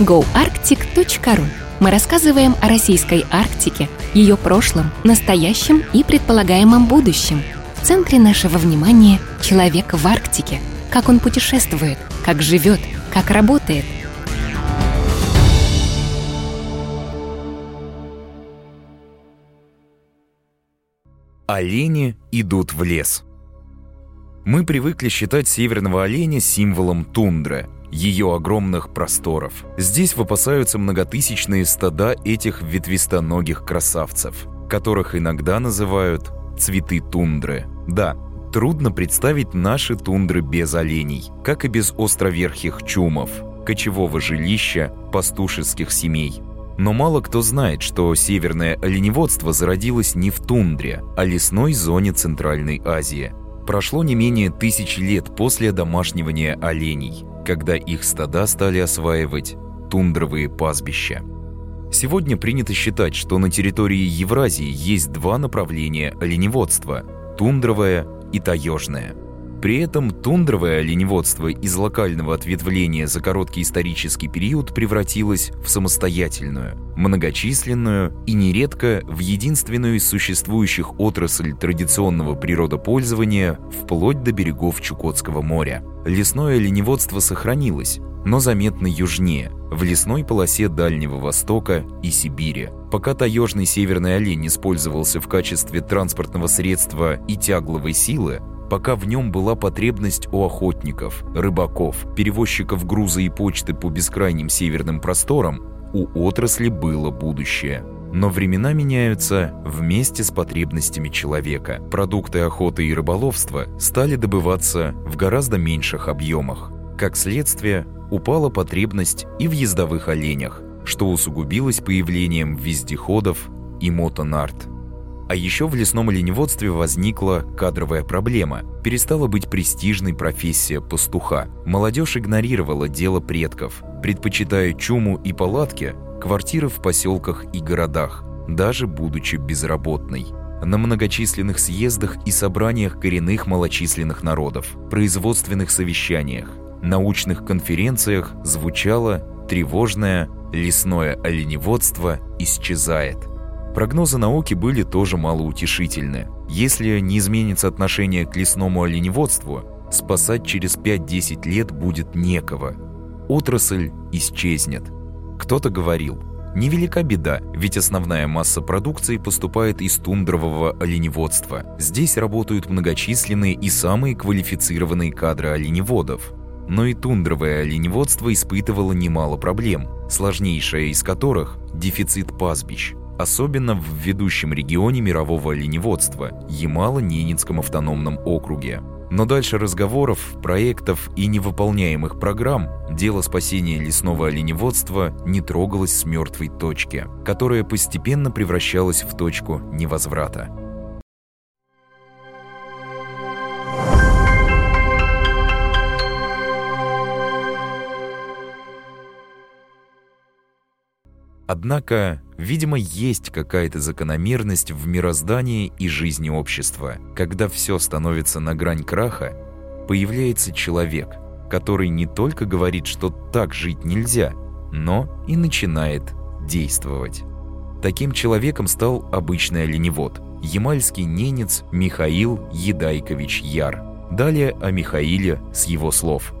goarctic.ru. Мы рассказываем о российской Арктике, ее прошлом, настоящем и предполагаемом будущем. В центре нашего внимания человек в Арктике. Как он путешествует, как живет, как работает. Олени идут в лес. Мы привыкли считать северного оленя символом тундры, ее огромных просторов. Здесь выпасаются многотысячные стада этих ветвистоногих красавцев, которых иногда называют «цветы тундры». Да, трудно представить наши тундры без оленей, как и без островерхих чумов, кочевого жилища, пастушеских семей. Но мало кто знает, что северное оленеводство зародилось не в тундре, а лесной зоне Центральной Азии – Прошло не менее тысячи лет после домашнивания оленей, когда их стада стали осваивать тундровые пастбища. Сегодня принято считать, что на территории Евразии есть два направления оленеводства – тундровое и таежное – при этом тундровое оленеводство из локального ответвления за короткий исторический период превратилось в самостоятельную, многочисленную и нередко в единственную из существующих отрасль традиционного природопользования вплоть до берегов Чукотского моря. Лесное оленеводство сохранилось, но заметно южнее, в лесной полосе Дальнего Востока и Сибири. Пока таежный северный олень использовался в качестве транспортного средства и тягловой силы, пока в нем была потребность у охотников, рыбаков, перевозчиков груза и почты по бескрайним северным просторам, у отрасли было будущее. Но времена меняются вместе с потребностями человека. Продукты охоты и рыболовства стали добываться в гораздо меньших объемах. Как следствие, упала потребность и в ездовых оленях, что усугубилось появлением вездеходов и мотонарт. А еще в лесном оленеводстве возникла кадровая проблема. Перестала быть престижной профессия пастуха. Молодежь игнорировала дело предков, предпочитая чуму и палатки, квартиры в поселках и городах, даже будучи безработной. На многочисленных съездах и собраниях коренных малочисленных народов, производственных совещаниях, научных конференциях звучало тревожное «лесное оленеводство исчезает». Прогнозы науки были тоже малоутешительны. Если не изменится отношение к лесному оленеводству, спасать через 5-10 лет будет некого. Отрасль исчезнет. Кто-то говорил, невелика беда, ведь основная масса продукции поступает из тундрового оленеводства. Здесь работают многочисленные и самые квалифицированные кадры оленеводов. Но и тундровое оленеводство испытывало немало проблем, сложнейшая из которых – дефицит пастбищ особенно в ведущем регионе мирового оленеводства – Ямало-Ненецком автономном округе. Но дальше разговоров, проектов и невыполняемых программ дело спасения лесного оленеводства не трогалось с мертвой точки, которая постепенно превращалась в точку невозврата. Однако, видимо, есть какая-то закономерность в мироздании и жизни общества. Когда все становится на грань краха, появляется человек, который не только говорит, что так жить нельзя, но и начинает действовать. Таким человеком стал обычный оленевод, ямальский ненец Михаил Едайкович Яр. Далее о Михаиле с его слов.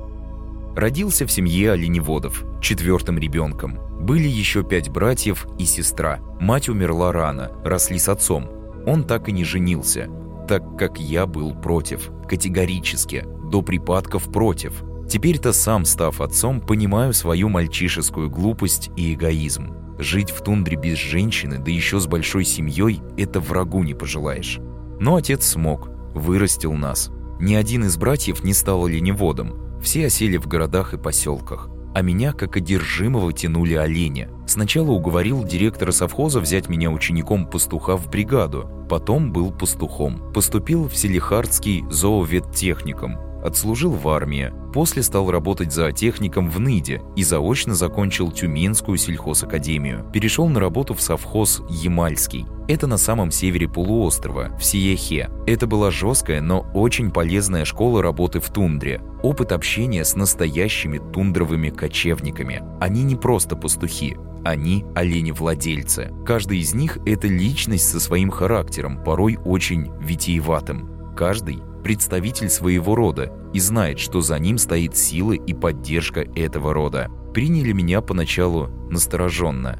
Родился в семье оленеводов, четвертым ребенком – были еще пять братьев и сестра. Мать умерла рано, росли с отцом. Он так и не женился, так как я был против, категорически, до припадков против. Теперь-то сам, став отцом, понимаю свою мальчишескую глупость и эгоизм. Жить в тундре без женщины, да еще с большой семьей, это врагу не пожелаешь. Но отец смог, вырастил нас. Ни один из братьев не стал оленеводом, все осели в городах и поселках а меня как одержимого тянули оленя. Сначала уговорил директора совхоза взять меня учеником пастуха в бригаду, потом был пастухом. Поступил в Селихардский зооветтехникум, отслужил в армии, После стал работать зоотехником в Ныде и заочно закончил Тюменскую сельхозакадемию. Перешел на работу в совхоз «Ямальский». Это на самом севере полуострова, в Сиехе. Это была жесткая, но очень полезная школа работы в тундре. Опыт общения с настоящими тундровыми кочевниками. Они не просто пастухи, они олени-владельцы. Каждый из них – это личность со своим характером, порой очень витиеватым. Каждый – представитель своего рода и знает, что за ним стоит сила и поддержка этого рода. Приняли меня поначалу настороженно.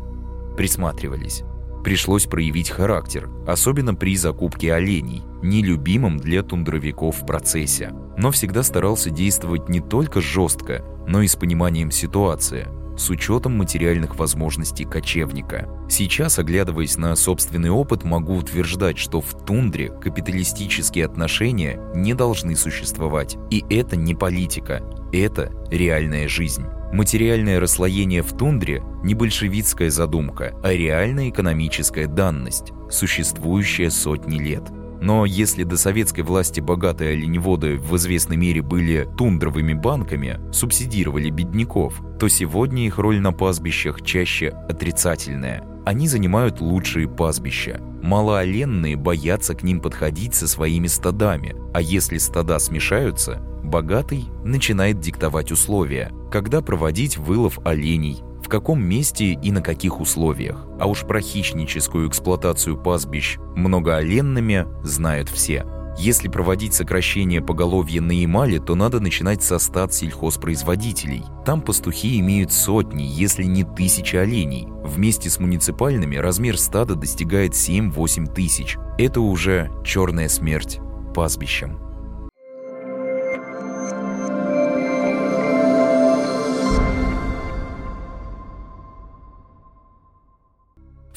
Присматривались. Пришлось проявить характер, особенно при закупке оленей, нелюбимым для тундровиков в процессе. Но всегда старался действовать не только жестко, но и с пониманием ситуации – с учетом материальных возможностей кочевника. Сейчас, оглядываясь на собственный опыт, могу утверждать, что в тундре капиталистические отношения не должны существовать. И это не политика, это реальная жизнь. Материальное расслоение в тундре – не большевистская задумка, а реальная экономическая данность, существующая сотни лет – но если до советской власти богатые оленеводы в известной мере были тундровыми банками, субсидировали бедняков, то сегодня их роль на пастбищах чаще отрицательная. Они занимают лучшие пастбища. Малооленные боятся к ним подходить со своими стадами, а если стада смешаются, богатый начинает диктовать условия, когда проводить вылов оленей, каком месте и на каких условиях. А уж про хищническую эксплуатацию пастбищ многооленными знают все. Если проводить сокращение поголовья на Ямале, то надо начинать со стад сельхозпроизводителей. Там пастухи имеют сотни, если не тысячи оленей. Вместе с муниципальными размер стада достигает 7-8 тысяч. Это уже черная смерть пастбищам.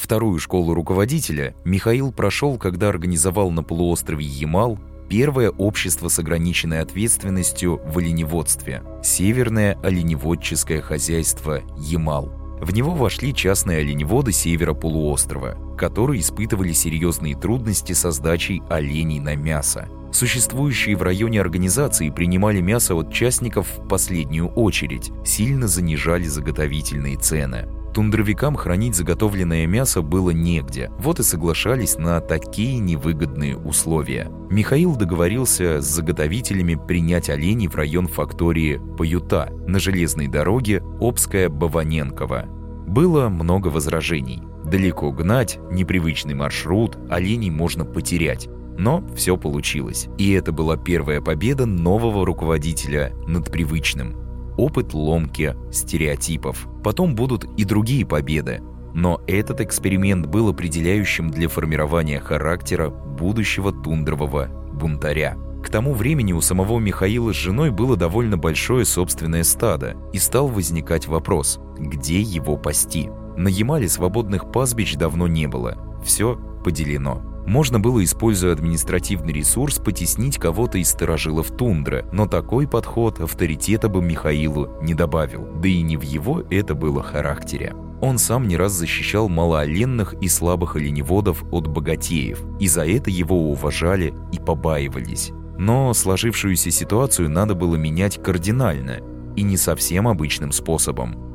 Вторую школу руководителя Михаил прошел, когда организовал на полуострове Ямал первое общество с ограниченной ответственностью в оленеводстве – Северное оленеводческое хозяйство Ямал. В него вошли частные оленеводы севера полуострова, которые испытывали серьезные трудности со сдачей оленей на мясо. Существующие в районе организации принимали мясо от частников в последнюю очередь, сильно занижали заготовительные цены. Тундровикам хранить заготовленное мясо было негде, вот и соглашались на такие невыгодные условия. Михаил договорился с заготовителями принять оленей в район фактории Паюта на железной дороге Обская-Баваненково. Было много возражений. Далеко гнать, непривычный маршрут, оленей можно потерять. Но все получилось. И это была первая победа нового руководителя над привычным опыт ломки стереотипов. Потом будут и другие победы. Но этот эксперимент был определяющим для формирования характера будущего тундрового бунтаря. К тому времени у самого Михаила с женой было довольно большое собственное стадо, и стал возникать вопрос, где его пасти. На Ямале свободных пастбищ давно не было, все поделено. Можно было, используя административный ресурс, потеснить кого-то из сторожилов тундры, но такой подход авторитета бы Михаилу не добавил, да и не в его это было характере. Он сам не раз защищал малооленных и слабых оленеводов от богатеев, и за это его уважали и побаивались. Но сложившуюся ситуацию надо было менять кардинально и не совсем обычным способом.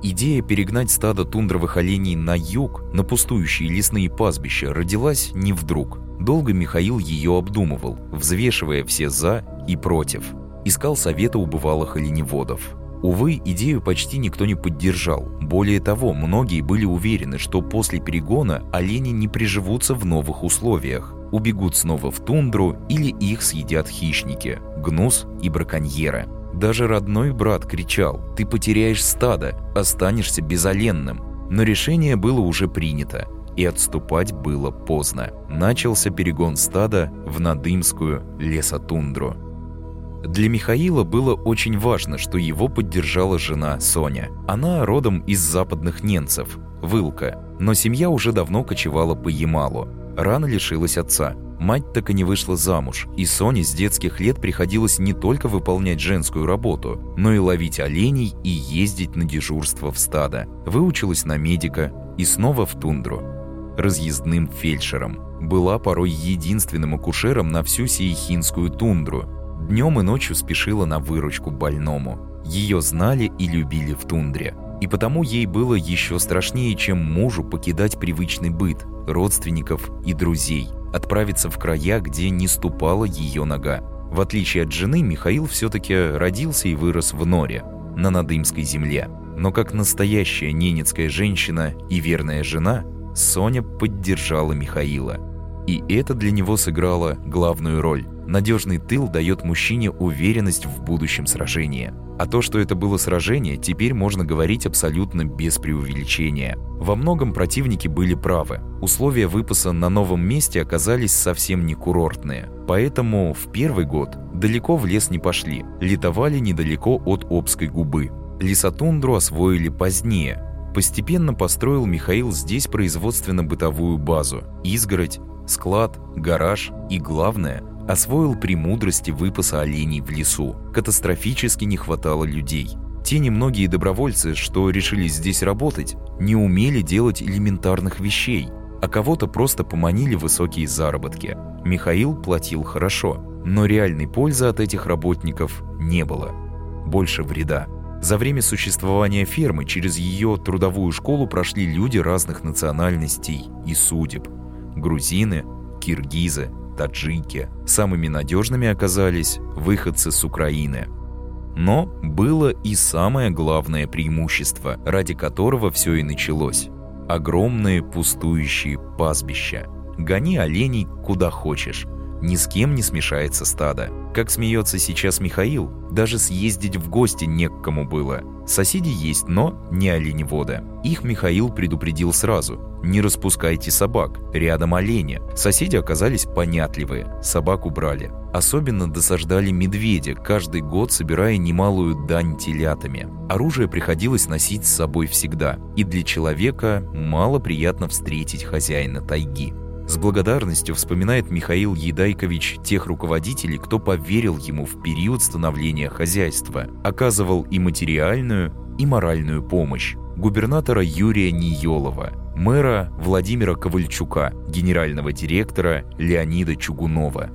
Идея перегнать стадо тундровых оленей на юг, на пустующие лесные пастбища, родилась не вдруг. Долго Михаил ее обдумывал, взвешивая все «за» и «против». Искал совета у бывалых оленеводов. Увы, идею почти никто не поддержал. Более того, многие были уверены, что после перегона олени не приживутся в новых условиях. Убегут снова в тундру или их съедят хищники – гнус и браконьеры – даже родной брат кричал «Ты потеряешь стадо, останешься безоленным». Но решение было уже принято, и отступать было поздно. Начался перегон стада в Надымскую лесотундру. Для Михаила было очень важно, что его поддержала жена Соня. Она родом из западных немцев, Вылка, но семья уже давно кочевала по Ямалу. Рано лишилась отца – Мать так и не вышла замуж, и Соне с детских лет приходилось не только выполнять женскую работу, но и ловить оленей и ездить на дежурство в стадо. Выучилась на медика и снова в тундру. Разъездным фельдшером. Была порой единственным акушером на всю Сиехинскую тундру. Днем и ночью спешила на выручку больному. Ее знали и любили в тундре. И потому ей было еще страшнее, чем мужу покидать привычный быт, родственников и друзей, отправиться в края, где не ступала ее нога. В отличие от жены, Михаил все-таки родился и вырос в Норе, на Надымской земле. Но как настоящая ненецкая женщина и верная жена, Соня поддержала Михаила. И это для него сыграло главную роль. Надежный тыл дает мужчине уверенность в будущем сражении. А то, что это было сражение, теперь можно говорить абсолютно без преувеличения. Во многом противники были правы. Условия выпаса на новом месте оказались совсем не курортные. Поэтому в первый год далеко в лес не пошли, летовали недалеко от Обской губы. Лесотундру освоили позднее. Постепенно построил Михаил здесь производственно-бытовую базу, изгородь, склад, гараж и, главное, освоил премудрости выпаса оленей в лесу. Катастрофически не хватало людей. Те немногие добровольцы, что решили здесь работать, не умели делать элементарных вещей, а кого-то просто поманили высокие заработки. Михаил платил хорошо, но реальной пользы от этих работников не было. Больше вреда. За время существования фермы через ее трудовую школу прошли люди разных национальностей и судеб. Грузины, киргизы, таджики. Самыми надежными оказались выходцы с Украины. Но было и самое главное преимущество, ради которого все и началось. Огромные пустующие пастбища. Гони оленей куда хочешь. Ни с кем не смешается стадо. Как смеется сейчас Михаил, даже съездить в гости не к кому было. Соседи есть, но не оленеводы. Их Михаил предупредил сразу. Не распускайте собак, рядом олени. Соседи оказались понятливые, собак убрали. Особенно досаждали медведя, каждый год собирая немалую дань телятами. Оружие приходилось носить с собой всегда, и для человека мало приятно встретить хозяина тайги. С благодарностью вспоминает Михаил Едайкович тех руководителей, кто поверил ему в период становления хозяйства, оказывал и материальную, и моральную помощь. Губернатора Юрия Ниелова, мэра Владимира Ковальчука, генерального директора Леонида Чугунова,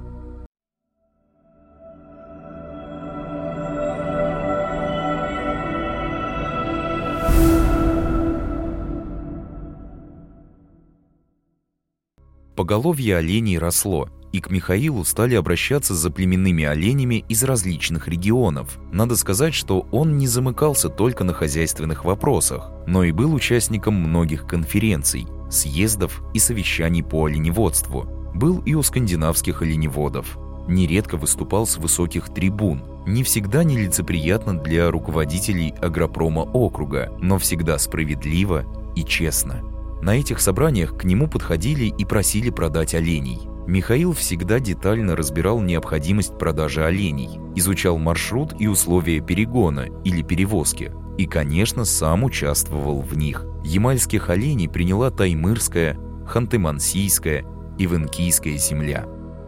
Поголовье оленей росло, и к Михаилу стали обращаться за племенными оленями из различных регионов. Надо сказать, что он не замыкался только на хозяйственных вопросах, но и был участником многих конференций, съездов и совещаний по оленеводству. Был и у скандинавских оленеводов. Нередко выступал с высоких трибун, не всегда нелицеприятно для руководителей агропрома округа, но всегда справедливо и честно. На этих собраниях к нему подходили и просили продать оленей. Михаил всегда детально разбирал необходимость продажи оленей, изучал маршрут и условия перегона или перевозки, и, конечно, сам участвовал в них. Ямальских оленей приняла Таймырская, Ханты-Мансийская и Венкийская земля.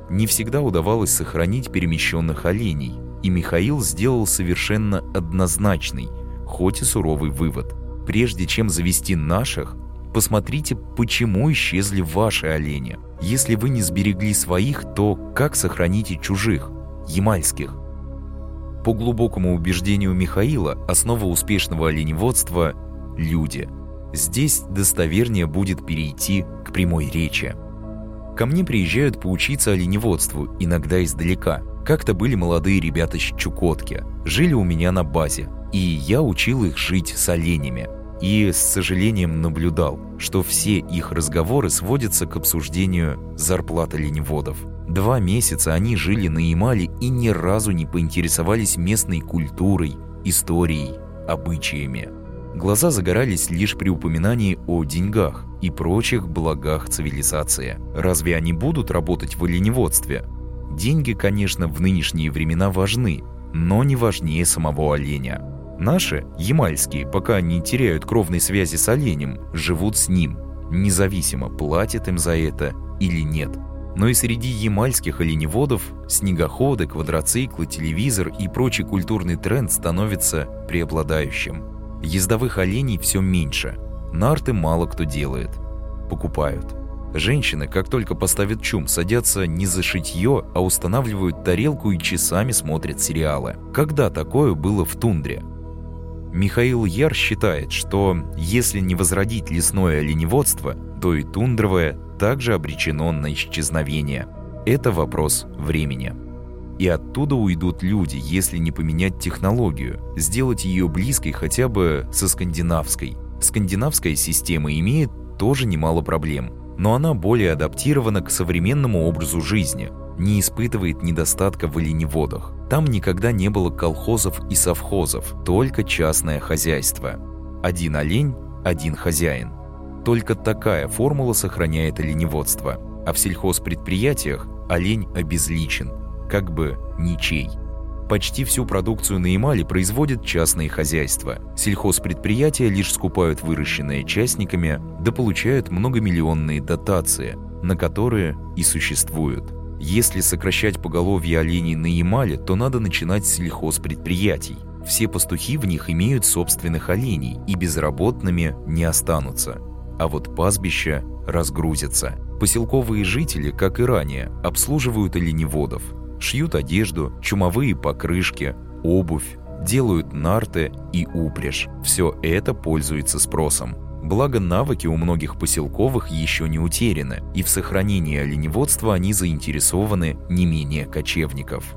Не всегда удавалось сохранить перемещенных оленей, и Михаил сделал совершенно однозначный, хоть и суровый вывод. Прежде чем завести наших, Посмотрите, почему исчезли ваши олени. Если вы не сберегли своих, то как сохраните чужих, ямальских? По глубокому убеждению Михаила, основа успешного оленеводства – люди. Здесь достовернее будет перейти к прямой речи. Ко мне приезжают поучиться оленеводству, иногда издалека. Как-то были молодые ребята с Чукотки, жили у меня на базе, и я учил их жить с оленями – и с сожалением наблюдал, что все их разговоры сводятся к обсуждению зарплаты лениводов. Два месяца они жили на Ямале и ни разу не поинтересовались местной культурой, историей, обычаями. Глаза загорались лишь при упоминании о деньгах и прочих благах цивилизации. Разве они будут работать в оленеводстве? Деньги, конечно, в нынешние времена важны, но не важнее самого оленя. Наши, ямальские, пока не теряют кровной связи с оленем, живут с ним, независимо, платят им за это или нет. Но и среди ямальских оленеводов снегоходы, квадроциклы, телевизор и прочий культурный тренд становится преобладающим. Ездовых оленей все меньше, нарты мало кто делает, покупают. Женщины, как только поставят чум, садятся не за шитье, а устанавливают тарелку и часами смотрят сериалы. Когда такое было в тундре? Михаил Яр считает, что если не возродить лесное оленеводство, то и тундровое также обречено на исчезновение. Это вопрос времени. И оттуда уйдут люди, если не поменять технологию, сделать ее близкой хотя бы со скандинавской. Скандинавская система имеет тоже немало проблем, но она более адаптирована к современному образу жизни, не испытывает недостатка в оленеводах. Там никогда не было колхозов и совхозов, только частное хозяйство. Один олень – один хозяин. Только такая формула сохраняет оленеводство. А в сельхозпредприятиях олень обезличен, как бы ничей. Почти всю продукцию на Ямале производят частные хозяйства. Сельхозпредприятия лишь скупают выращенные частниками, да получают многомиллионные дотации, на которые и существуют. Если сокращать поголовье оленей на Ямале, то надо начинать с сельхозпредприятий. Все пастухи в них имеют собственных оленей и безработными не останутся. А вот пастбища разгрузятся. Поселковые жители, как и ранее, обслуживают оленеводов – шьют одежду, чумовые покрышки, обувь, делают нарты и упряжь. Все это пользуется спросом. Благо навыки у многих поселковых еще не утеряны, и в сохранении оленеводства они заинтересованы не менее кочевников.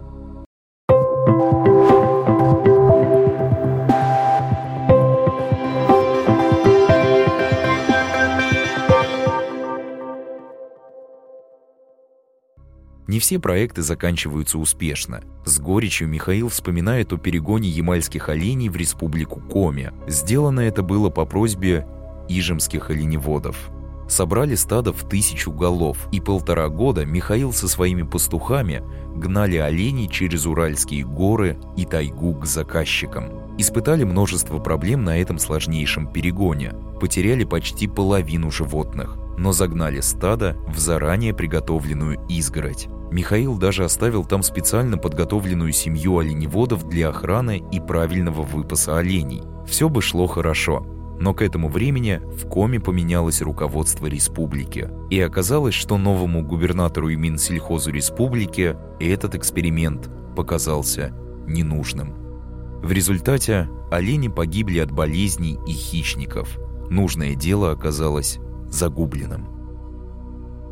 Не все проекты заканчиваются успешно. С горечью Михаил вспоминает о перегоне ямальских оленей в республику Коми. Сделано это было по просьбе ижемских оленеводов. Собрали стадо в тысячу голов, и полтора года Михаил со своими пастухами гнали оленей через Уральские горы и тайгу к заказчикам. Испытали множество проблем на этом сложнейшем перегоне. Потеряли почти половину животных, но загнали стадо в заранее приготовленную изгородь. Михаил даже оставил там специально подготовленную семью оленеводов для охраны и правильного выпаса оленей. Все бы шло хорошо, но к этому времени в Коме поменялось руководство республики. И оказалось, что новому губернатору и Минсельхозу республики этот эксперимент показался ненужным. В результате олени погибли от болезней и хищников. Нужное дело оказалось загубленным.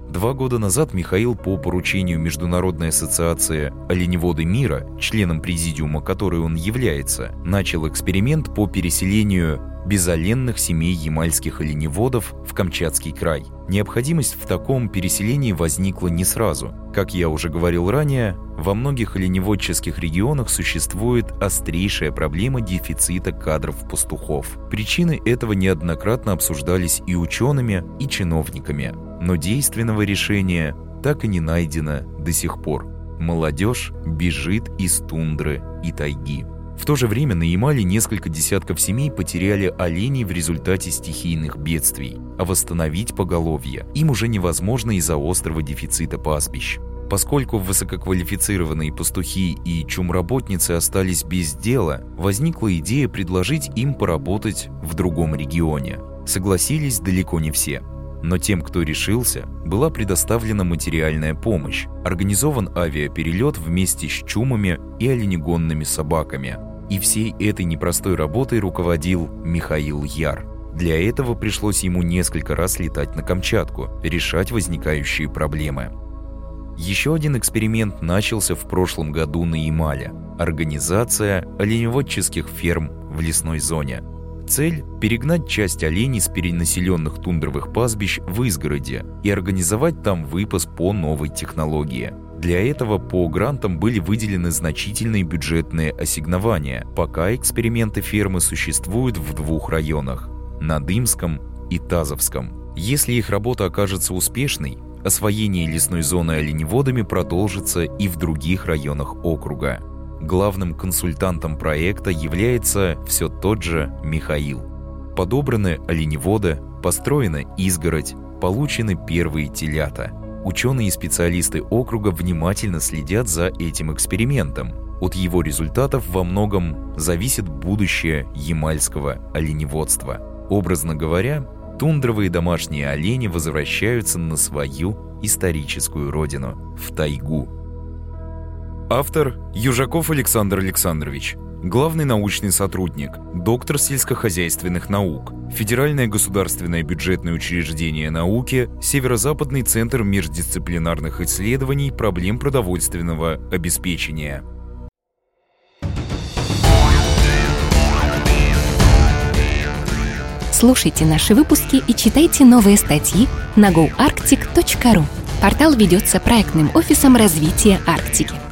Два года назад Михаил по поручению Международной ассоциации «Оленеводы мира», членом президиума которой он является, начал эксперимент по переселению безоленных семей ямальских оленеводов в Камчатский край. Необходимость в таком переселении возникла не сразу. Как я уже говорил ранее, во многих оленеводческих регионах существует острейшая проблема дефицита кадров-пастухов. Причины этого неоднократно обсуждались и учеными, и чиновниками. Но действенного решения так и не найдено до сих пор. Молодежь бежит из тундры и тайги. В то же время на Ямале несколько десятков семей потеряли оленей в результате стихийных бедствий, а восстановить поголовье им уже невозможно из-за острого дефицита пастбищ. Поскольку высококвалифицированные пастухи и чумработницы остались без дела, возникла идея предложить им поработать в другом регионе. Согласились далеко не все – но тем, кто решился, была предоставлена материальная помощь, организован авиаперелет вместе с чумами и оленегонными собаками. И всей этой непростой работой руководил Михаил Яр. Для этого пришлось ему несколько раз летать на Камчатку, решать возникающие проблемы. Еще один эксперимент начался в прошлом году на Ямале – организация оленеводческих ферм в лесной зоне – Цель – перегнать часть оленей с перенаселенных тундровых пастбищ в изгороде и организовать там выпас по новой технологии. Для этого по грантам были выделены значительные бюджетные ассигнования, пока эксперименты фермы существуют в двух районах – Надымском и Тазовском. Если их работа окажется успешной, освоение лесной зоны оленеводами продолжится и в других районах округа. Главным консультантом проекта является все тот же Михаил. Подобраны оленеводы, построена изгородь, получены первые телята. Ученые и специалисты округа внимательно следят за этим экспериментом. От его результатов во многом зависит будущее ямальского оленеводства. Образно говоря, тундровые домашние олени возвращаются на свою историческую родину – в тайгу. Автор – Южаков Александр Александрович, главный научный сотрудник, доктор сельскохозяйственных наук, Федеральное государственное бюджетное учреждение науки, Северо-Западный центр междисциплинарных исследований проблем продовольственного обеспечения. Слушайте наши выпуски и читайте новые статьи на goarctic.ru. Портал ведется проектным офисом развития Арктики.